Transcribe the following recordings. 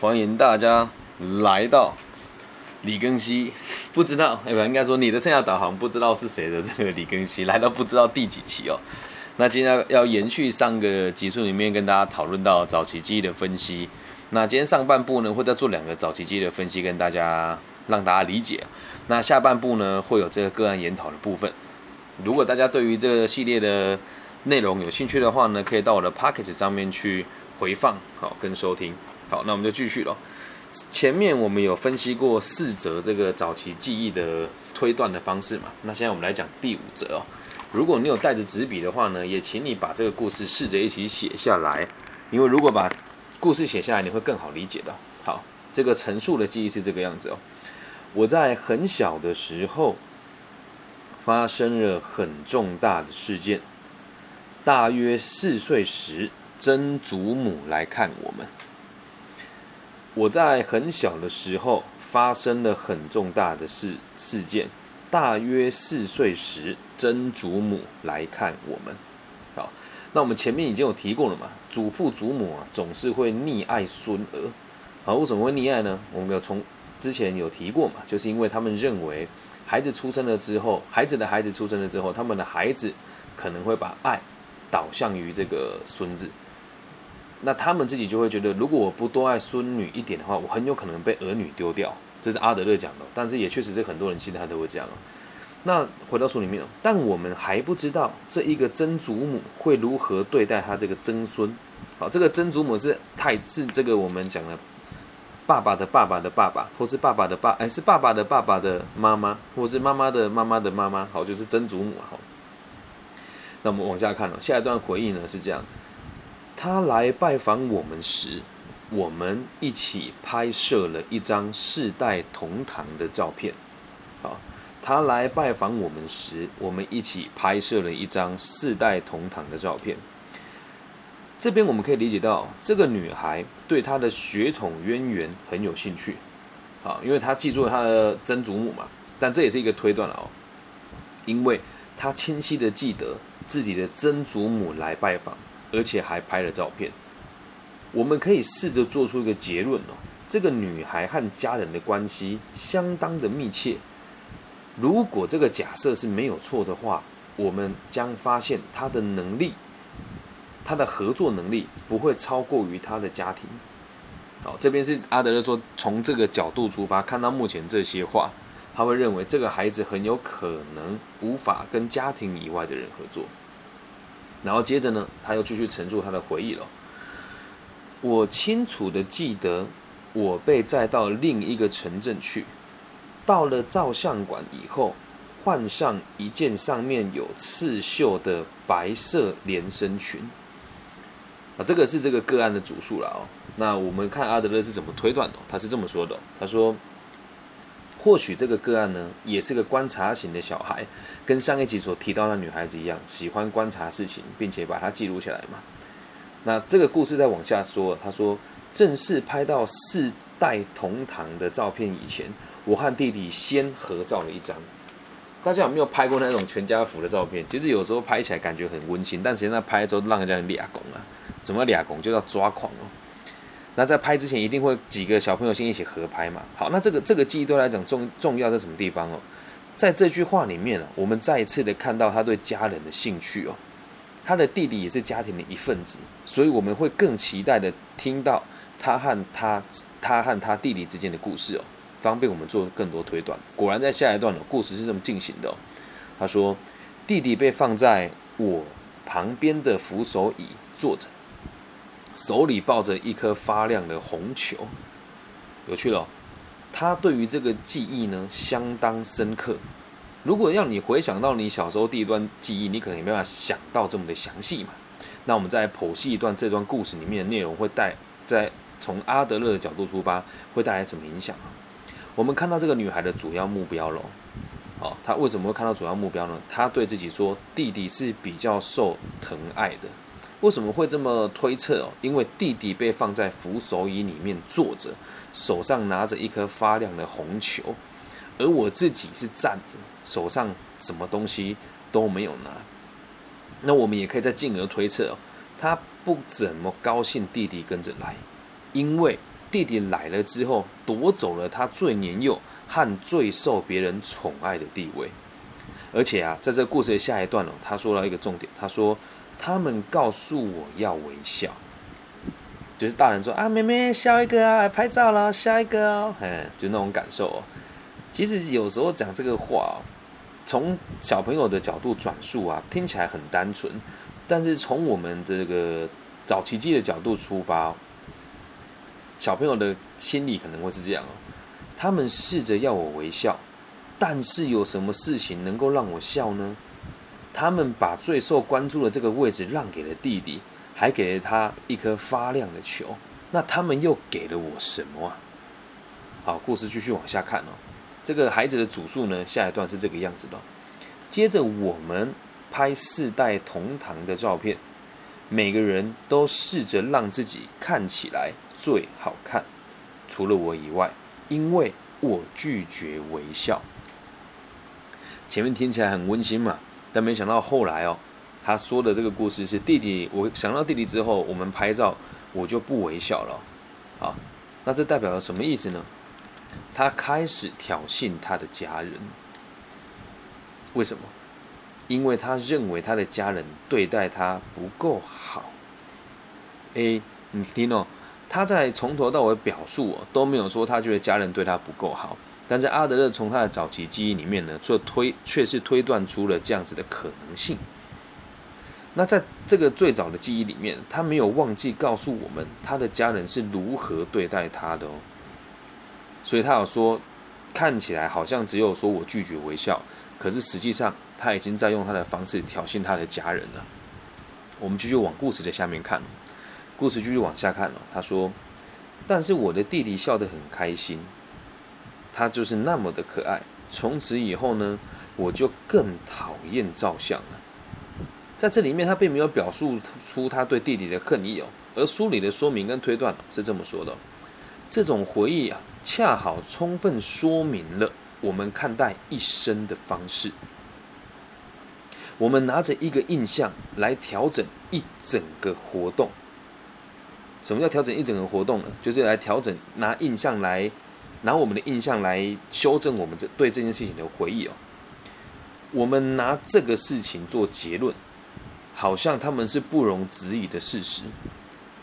欢迎大家来到李庚希。不知道，哎不，应该说你的剩下导航不知道是谁的这个李庚希来到不知道第几期哦。那今天要延续上个集数里面跟大家讨论到早期记忆的分析。那今天上半部呢会再做两个早期记忆的分析，跟大家让大家理解。那下半部呢会有这个个案研讨的部分。如果大家对于这个系列的内容有兴趣的话呢，可以到我的 Pocket 上面去回放好跟收听。好，那我们就继续了。前面我们有分析过四则这个早期记忆的推断的方式嘛？那现在我们来讲第五则哦。如果你有带着纸笔的话呢，也请你把这个故事试着一起写下来，因为如果把故事写下来，你会更好理解的。好，这个陈述的记忆是这个样子哦。我在很小的时候发生了很重大的事件，大约四岁时，曾祖母来看我们。我在很小的时候发生了很重大的事事件，大约四岁时，曾祖母来看我们。好，那我们前面已经有提过了嘛，祖父祖母啊总是会溺爱孙儿。好，为什么会溺爱呢？我们有从之前有提过嘛，就是因为他们认为孩子出生了之后，孩子的孩子出生了之后，他们的孩子可能会把爱导向于这个孙子。那他们自己就会觉得，如果我不多爱孙女一点的话，我很有可能被儿女丢掉。这是阿德勒讲的，但是也确实是很多人其他都会这样。那回到书里面，但我们还不知道这一个曾祖母会如何对待他这个曾孙。好，这个曾祖母是太是这个我们讲的爸爸的爸爸的爸爸，或是爸爸的爸，哎，是爸爸的爸爸的妈妈，或是妈妈的妈妈的妈妈。好，就是曾祖母。好，那我们往下看了，下一段回忆呢是这样。他来拜访我们时，我们一起拍摄了一张世代同堂的照片。好，他来拜访我们时，我们一起拍摄了一张世代同堂的照片。这边我们可以理解到，这个女孩对她的血统渊源很有兴趣。好，因为她记住了她的曾祖母嘛，但这也是一个推断了哦，因为她清晰的记得自己的曾祖母来拜访。而且还拍了照片，我们可以试着做出一个结论哦。这个女孩和家人的关系相当的密切。如果这个假设是没有错的话，我们将发现她的能力，她的合作能力不会超过于她的家庭。好，这边是阿德勒说，从这个角度出发，看到目前这些话，他会认为这个孩子很有可能无法跟家庭以外的人合作。然后接着呢，他又继续陈述他的回忆了。我清楚的记得，我被载到另一个城镇去，到了照相馆以后，换上一件上面有刺绣的白色连身裙。啊，这个是这个个案的主述了哦。那我们看阿德勒是怎么推断的？他是这么说的：他说。或许这个个案呢，也是个观察型的小孩，跟上一集所提到的女孩子一样，喜欢观察事情，并且把它记录下来嘛。那这个故事再往下说，他说，正式拍到四代同堂的照片以前，我和弟弟先合照了一张。大家有没有拍过那种全家福的照片？其实有时候拍起来感觉很温馨，但实际上拍的时候让人家俩拱啊，怎么俩拱就要抓狂哦。那在拍之前一定会几个小朋友先一起合拍嘛？好，那这个这个记忆对来讲重重要在什么地方哦？在这句话里面啊，我们再一次的看到他对家人的兴趣哦。他的弟弟也是家庭的一份子，所以我们会更期待的听到他和他他和他弟弟之间的故事哦，方便我们做更多推断。果然在下一段的故事是这么进行的哦。他说，弟弟被放在我旁边的扶手椅坐着。手里抱着一颗发亮的红球，有趣了。他对于这个记忆呢相当深刻。如果要你回想到你小时候第一段记忆，你可能也没办法想到这么的详细嘛。那我们再剖析一段这段故事里面的内容，会带在从阿德勒的角度出发，会带来什么影响啊？我们看到这个女孩的主要目标喽。哦，她为什么会看到主要目标呢？她对自己说，弟弟是比较受疼爱的。为什么会这么推测哦？因为弟弟被放在扶手椅里面坐着，手上拿着一颗发亮的红球，而我自己是站着，手上什么东西都没有拿。那我们也可以再进而推测哦，他不怎么高兴弟弟跟着来，因为弟弟来了之后，夺走了他最年幼和最受别人宠爱的地位。而且啊，在这个故事的下一段哦，他说了一个重点，他说他们告诉我要微笑，就是大人说啊，妹妹笑一个啊，来拍照了，笑一个哦，哎，就那种感受哦。其实有时候讲这个话哦，从小朋友的角度转述啊，听起来很单纯，但是从我们这个早期记的角度出发，小朋友的心理可能会是这样哦，他们试着要我微笑。但是有什么事情能够让我笑呢？他们把最受关注的这个位置让给了弟弟，还给了他一颗发亮的球。那他们又给了我什么啊？好，故事继续往下看哦。这个孩子的主述呢，下一段是这个样子的。接着我们拍四代同堂的照片，每个人都试着让自己看起来最好看，除了我以外，因为我拒绝微笑。前面听起来很温馨嘛，但没想到后来哦，他说的这个故事是弟弟。我想到弟弟之后，我们拍照我就不微笑了。好，那这代表了什么意思呢？他开始挑衅他的家人。为什么？因为他认为他的家人对待他不够好。诶，你听哦，他在从头到尾表述哦都没有说他觉得家人对他不够好。但在阿德勒从他的早期记忆里面呢，做推却是推断出了这样子的可能性。那在这个最早的记忆里面，他没有忘记告诉我们他的家人是如何对待他的哦。所以他有说，看起来好像只有说我拒绝微笑，可是实际上他已经在用他的方式挑衅他的家人了。我们继续往故事的下面看，故事继续往下看了。他说：“但是我的弟弟笑得很开心。”他就是那么的可爱。从此以后呢，我就更讨厌照相了。在这里面，他并没有表述出他对弟弟的恨意哦。而书里的说明跟推断是这么说的：这种回忆啊，恰好充分说明了我们看待一生的方式。我们拿着一个印象来调整一整个活动。什么叫调整一整个活动呢？就是来调整拿印象来。拿我们的印象来修正我们这对这件事情的回忆哦。我们拿这个事情做结论，好像他们是不容置疑的事实。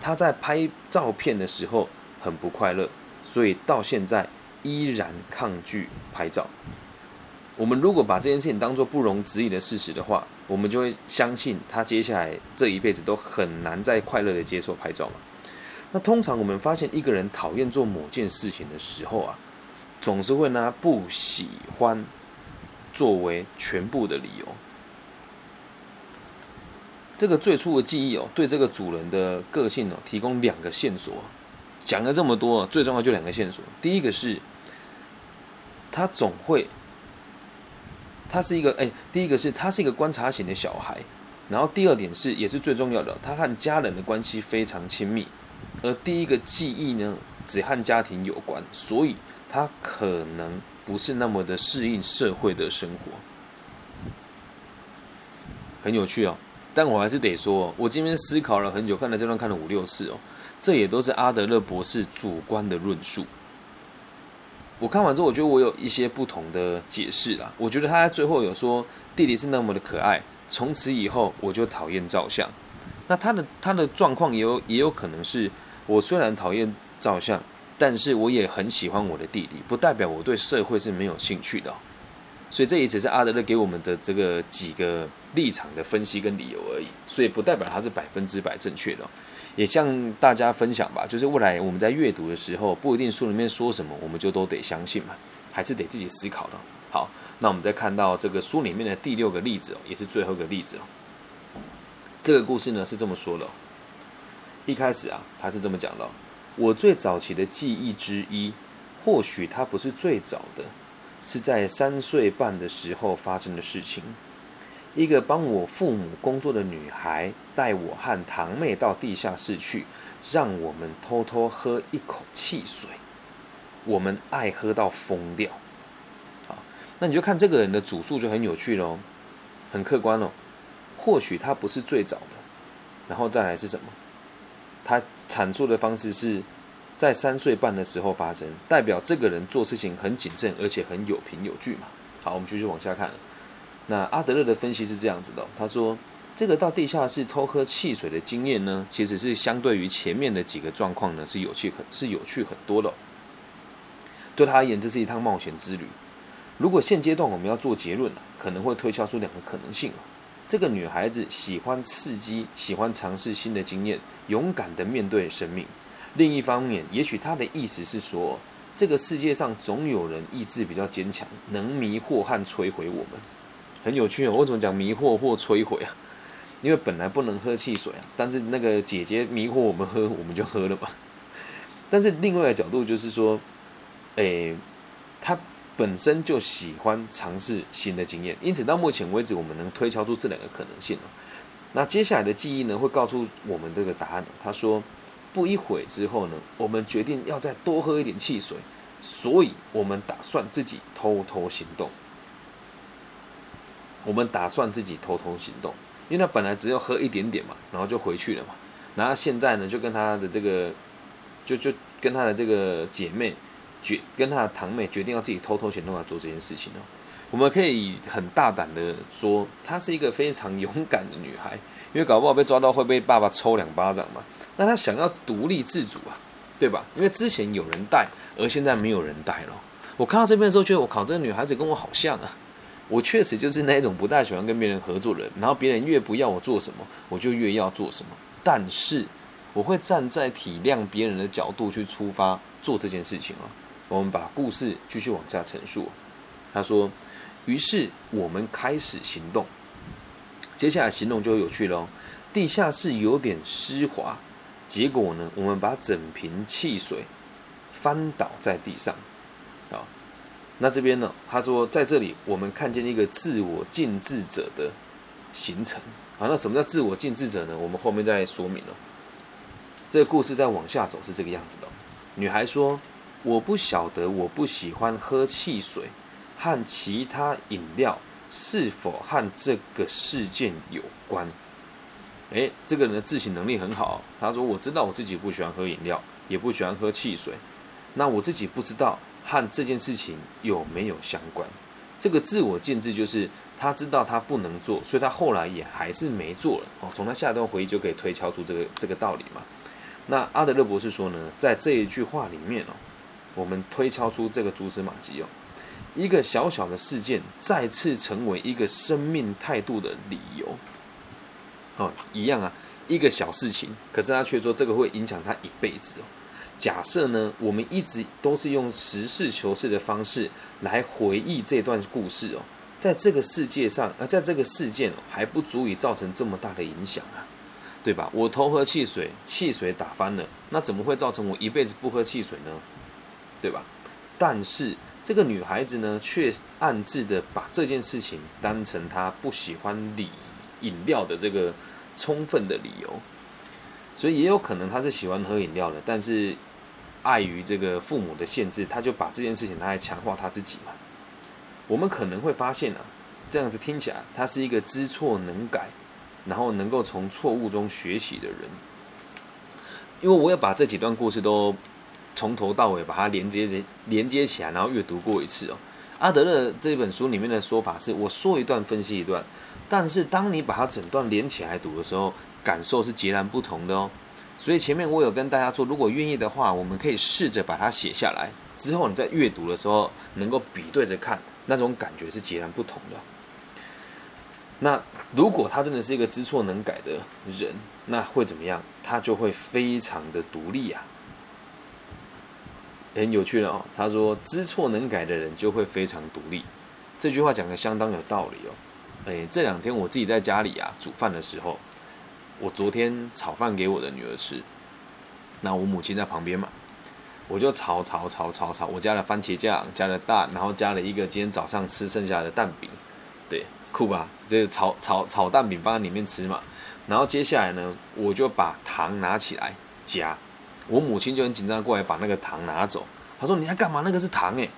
他在拍照片的时候很不快乐，所以到现在依然抗拒拍照。我们如果把这件事情当做不容置疑的事实的话，我们就会相信他接下来这一辈子都很难再快乐的接受拍照嘛。那通常我们发现一个人讨厌做某件事情的时候啊，总是会拿不喜欢作为全部的理由。这个最初的记忆哦，对这个主人的个性哦，提供两个线索。讲了这么多，最重要就两个线索。第一个是，他总会，他是一个哎，第一个是他是一个观察型的小孩。然后第二点是，也是最重要的，他和家人的关系非常亲密。而第一个记忆呢，只和家庭有关，所以他可能不是那么的适应社会的生活，很有趣哦。但我还是得说，我今天思考了很久，看了这段看了五六次哦，这也都是阿德勒博士主观的论述。我看完之后，我觉得我有一些不同的解释啦。我觉得他在最后有说弟弟是那么的可爱，从此以后我就讨厌照相。那他的他的状况也有也有可能是。我虽然讨厌照相，但是我也很喜欢我的弟弟，不代表我对社会是没有兴趣的。所以这也只是阿德勒给我们的这个几个立场的分析跟理由而已，所以不代表他是百分之百正确的。也向大家分享吧，就是未来我们在阅读的时候，不一定书里面说什么我们就都得相信嘛，还是得自己思考的。好，那我们再看到这个书里面的第六个例子哦，也是最后一个例子哦。这个故事呢是这么说的。一开始啊，他是这么讲的：我最早期的记忆之一，或许它不是最早的，是在三岁半的时候发生的事情。一个帮我父母工作的女孩带我和堂妹到地下室去，让我们偷偷喝一口汽水。我们爱喝到疯掉。啊，那你就看这个人的主述就很有趣喽，很客观喽。或许他不是最早的，然后再来是什么？他阐述的方式是，在三岁半的时候发生，代表这个人做事情很谨慎，而且很有凭有据嘛。好，我们继续往下看。那阿德勒的分析是这样子的，他说，这个到地下室偷喝汽水的经验呢，其实是相对于前面的几个状况呢，是有趣很，是有趣很多的。对他而言，这是一趟冒险之旅。如果现阶段我们要做结论了，可能会推敲出两个可能性。这个女孩子喜欢刺激，喜欢尝试新的经验，勇敢的面对生命。另一方面，也许他的意思是说，这个世界上总有人意志比较坚强，能迷惑和摧毁我们。很有趣哦，为什么讲迷惑或摧毁啊？因为本来不能喝汽水啊，但是那个姐姐迷惑我们喝，我们就喝了嘛。但是另外一个角度就是说，诶，他本身就喜欢尝试新的经验，因此到目前为止，我们能推敲出这两个可能性那接下来的记忆呢，会告诉我们这个答案。他说，不一会之后呢，我们决定要再多喝一点汽水，所以我们打算自己偷偷行动。我们打算自己偷偷行动，因为他本来只要喝一点点嘛，然后就回去了嘛。然后现在呢，就跟他的这个，就就跟他的这个姐妹。决跟他的堂妹决定要自己偷偷行动来做这件事情哦。我们可以很大胆的说，她是一个非常勇敢的女孩，因为搞不好被抓到会被爸爸抽两巴掌嘛。那她想要独立自主啊，对吧？因为之前有人带，而现在没有人带了。我看到这边的时候，觉得我靠，这个女孩子跟我好像啊。我确实就是那一种不太喜欢跟别人合作的人，然后别人越不要我做什么，我就越要做什么。但是我会站在体谅别人的角度去出发做这件事情啊。我们把故事继续往下陈述。他说：“于是我们开始行动。接下来行动就有趣了。地下室有点湿滑，结果呢，我们把整瓶汽水翻倒在地上。好，那这边呢，他说在这里我们看见一个自我禁制者的形成。好，那什么叫自我禁制者呢？我们后面再说明了。这个故事再往下走是这个样子的。女孩说。”我不晓得，我不喜欢喝汽水和其他饮料是否和这个事件有关？诶，这个人的自省能力很好。他说：“我知道我自己不喜欢喝饮料，也不喜欢喝汽水。那我自己不知道和这件事情有没有相关。这个自我禁制就是他知道他不能做，所以他后来也还是没做了。哦，从他下一段回忆就可以推敲出这个这个道理嘛。那阿德勒博士说呢，在这一句话里面哦。”我们推敲出这个蛛丝马迹哦，一个小小的事件再次成为一个生命态度的理由。哦，一样啊，一个小事情，可是他却说这个会影响他一辈子哦。假设呢，我们一直都是用实事求是的方式来回忆这段故事哦，在这个世界上，而在这个事件还不足以造成这么大的影响啊，对吧？我偷喝汽水，汽水打翻了，那怎么会造成我一辈子不喝汽水呢？对吧？但是这个女孩子呢，却暗自的把这件事情当成她不喜欢饮饮料的这个充分的理由，所以也有可能她是喜欢喝饮料的，但是碍于这个父母的限制，她就把这件事情拿来强化她自己嘛。我们可能会发现啊，这样子听起来，她是一个知错能改，然后能够从错误中学习的人。因为我要把这几段故事都。从头到尾把它连接连接起来，然后阅读过一次哦。阿德勒这本书里面的说法是：我说一段，分析一段。但是当你把它整段连起来读的时候，感受是截然不同的哦。所以前面我有跟大家说，如果愿意的话，我们可以试着把它写下来，之后你在阅读的时候能够比对着看，那种感觉是截然不同的。那如果他真的是一个知错能改的人，那会怎么样？他就会非常的独立啊。很有趣了哦，他说：“知错能改的人就会非常独立。”这句话讲的相当有道理哦。哎，这两天我自己在家里啊煮饭的时候，我昨天炒饭给我的女儿吃，那我母亲在旁边嘛，我就炒炒炒炒炒，我加了番茄酱，加了蛋，然后加了一个今天早上吃剩下的蛋饼，对，酷吧？就是炒炒炒蛋饼放在里面吃嘛。然后接下来呢，我就把糖拿起来加。我母亲就很紧张过来把那个糖拿走，她说：“你在干嘛？那个是糖诶。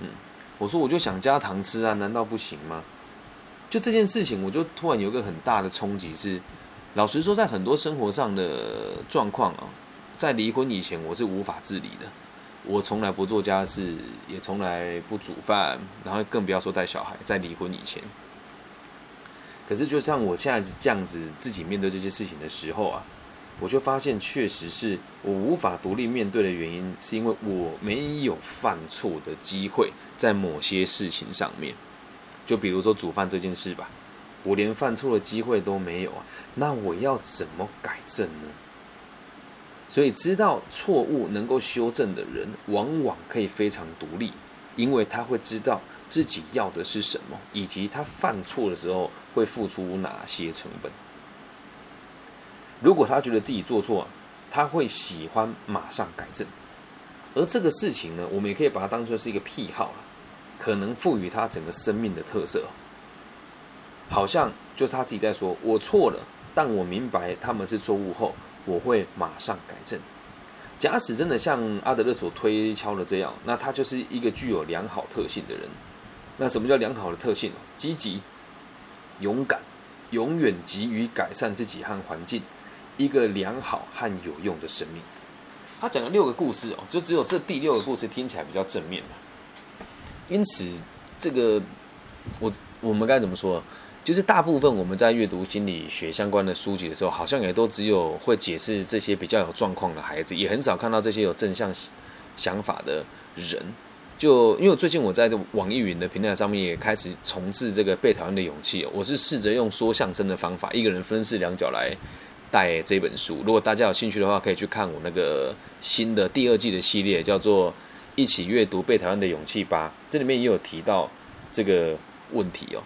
嗯，我说：“我就想加糖吃啊，难道不行吗？”就这件事情，我就突然有个很大的冲击是，老实说，在很多生活上的状况啊，在离婚以前，我是无法自理的。我从来不做家事，也从来不煮饭，然后更不要说带小孩。在离婚以前，可是就像我现在这样子自己面对这些事情的时候啊，我就发现，确实是我无法独立面对的原因，是因为我没有犯错的机会，在某些事情上面。就比如说煮饭这件事吧，我连犯错的机会都没有啊，那我要怎么改正呢？所以，知道错误能够修正的人，往往可以非常独立，因为他会知道自己要的是什么，以及他犯错的时候会付出哪些成本。如果他觉得自己做错，他会喜欢马上改正。而这个事情呢，我们也可以把它当做是一个癖好可能赋予他整个生命的特色。好像就是他自己在说：“我错了，但我明白他们是错误后。”我会马上改正。假使真的像阿德勒所推敲的这样，那他就是一个具有良好特性的人。那什么叫良好的特性积极、勇敢，永远急于改善自己和环境，一个良好和有用的生命。他讲了六个故事哦，就只有这第六个故事听起来比较正面嘛。因此，这个我我们该怎么说？就是大部分我们在阅读心理学相关的书籍的时候，好像也都只有会解释这些比较有状况的孩子，也很少看到这些有正向想法的人。就因为最近我在网易云的平台上面也开始重置这个被讨厌的勇气，我是试着用说相声的方法，一个人分饰两角来带这本书。如果大家有兴趣的话，可以去看我那个新的第二季的系列，叫做《一起阅读被讨厌的勇气吧》，这里面也有提到这个问题哦。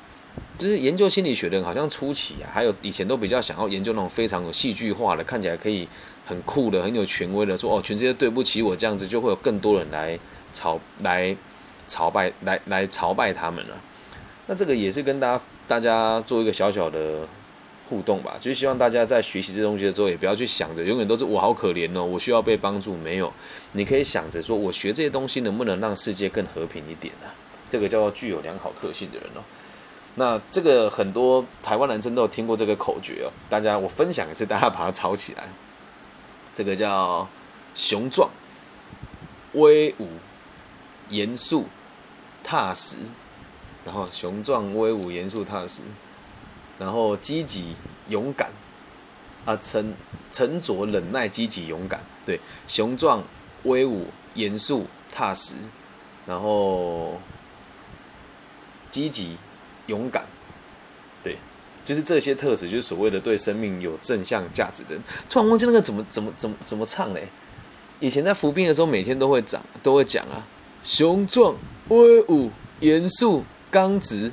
就是研究心理学的人，好像初期啊，还有以前都比较想要研究那种非常有戏剧化的，看起来可以很酷的、很有权威的，说哦，全世界对不起我这样子，就会有更多人来朝来朝拜、来来朝拜他们了。那这个也是跟大家大家做一个小小的互动吧，就是希望大家在学习这东西的时候，也不要去想着永远都是我好可怜哦，我需要被帮助。没有，你可以想着说我学这些东西能不能让世界更和平一点呢？这个叫做具有良好特性的人哦。那这个很多台湾男生都有听过这个口诀哦，大家我分享一次，大家把它抄起来。这个叫雄壮、威武、严肃、踏实，然后雄壮、威武、严肃、踏实，然后积极、勇敢，啊，沉沉着、忍耐、积极、勇敢，对，雄壮、威武、严肃、踏实，然后积极。勇敢，对，就是这些特质，就是所谓的对生命有正向价值的人。突然忘记那个怎么怎么怎么怎么唱嘞？以前在服兵的时候，每天都会讲，都会讲啊，雄壮、威武、严肃、刚直，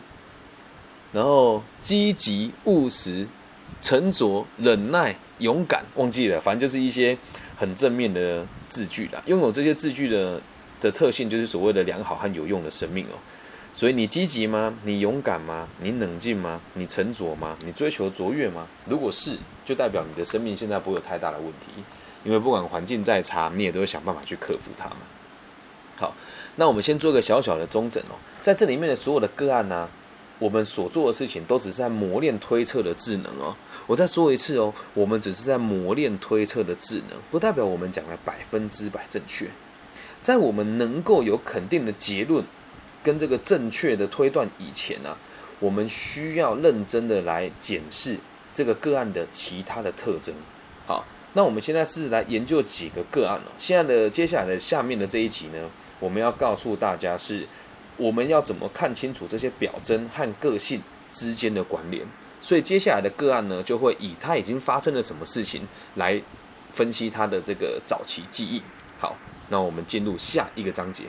然后积极、务实、沉着、忍耐、勇敢。忘记了，反正就是一些很正面的字句啦。拥有这些字句的的特性，就是所谓的良好和有用的生命哦。所以你积极吗？你勇敢吗？你冷静吗？你沉着吗？你追求卓越吗？如果是，就代表你的生命现在不会有太大的问题，因为不管环境再差，你也都会想办法去克服它嘛。好，那我们先做个小小的中诊哦，在这里面的所有的个案呢，我们所做的事情都只是在磨练推测的智能哦。我再说一次哦，我们只是在磨练推测的智能，不代表我们讲的百分之百正确。在我们能够有肯定的结论。跟这个正确的推断以前呢，我们需要认真的来检视这个个案的其他的特征。好，那我们现在是来研究几个个案了。现在的接下来的下面的这一集呢，我们要告诉大家是我们要怎么看清楚这些表征和个性之间的关联。所以接下来的个案呢，就会以他已经发生了什么事情来分析他的这个早期记忆。好，那我们进入下一个章节。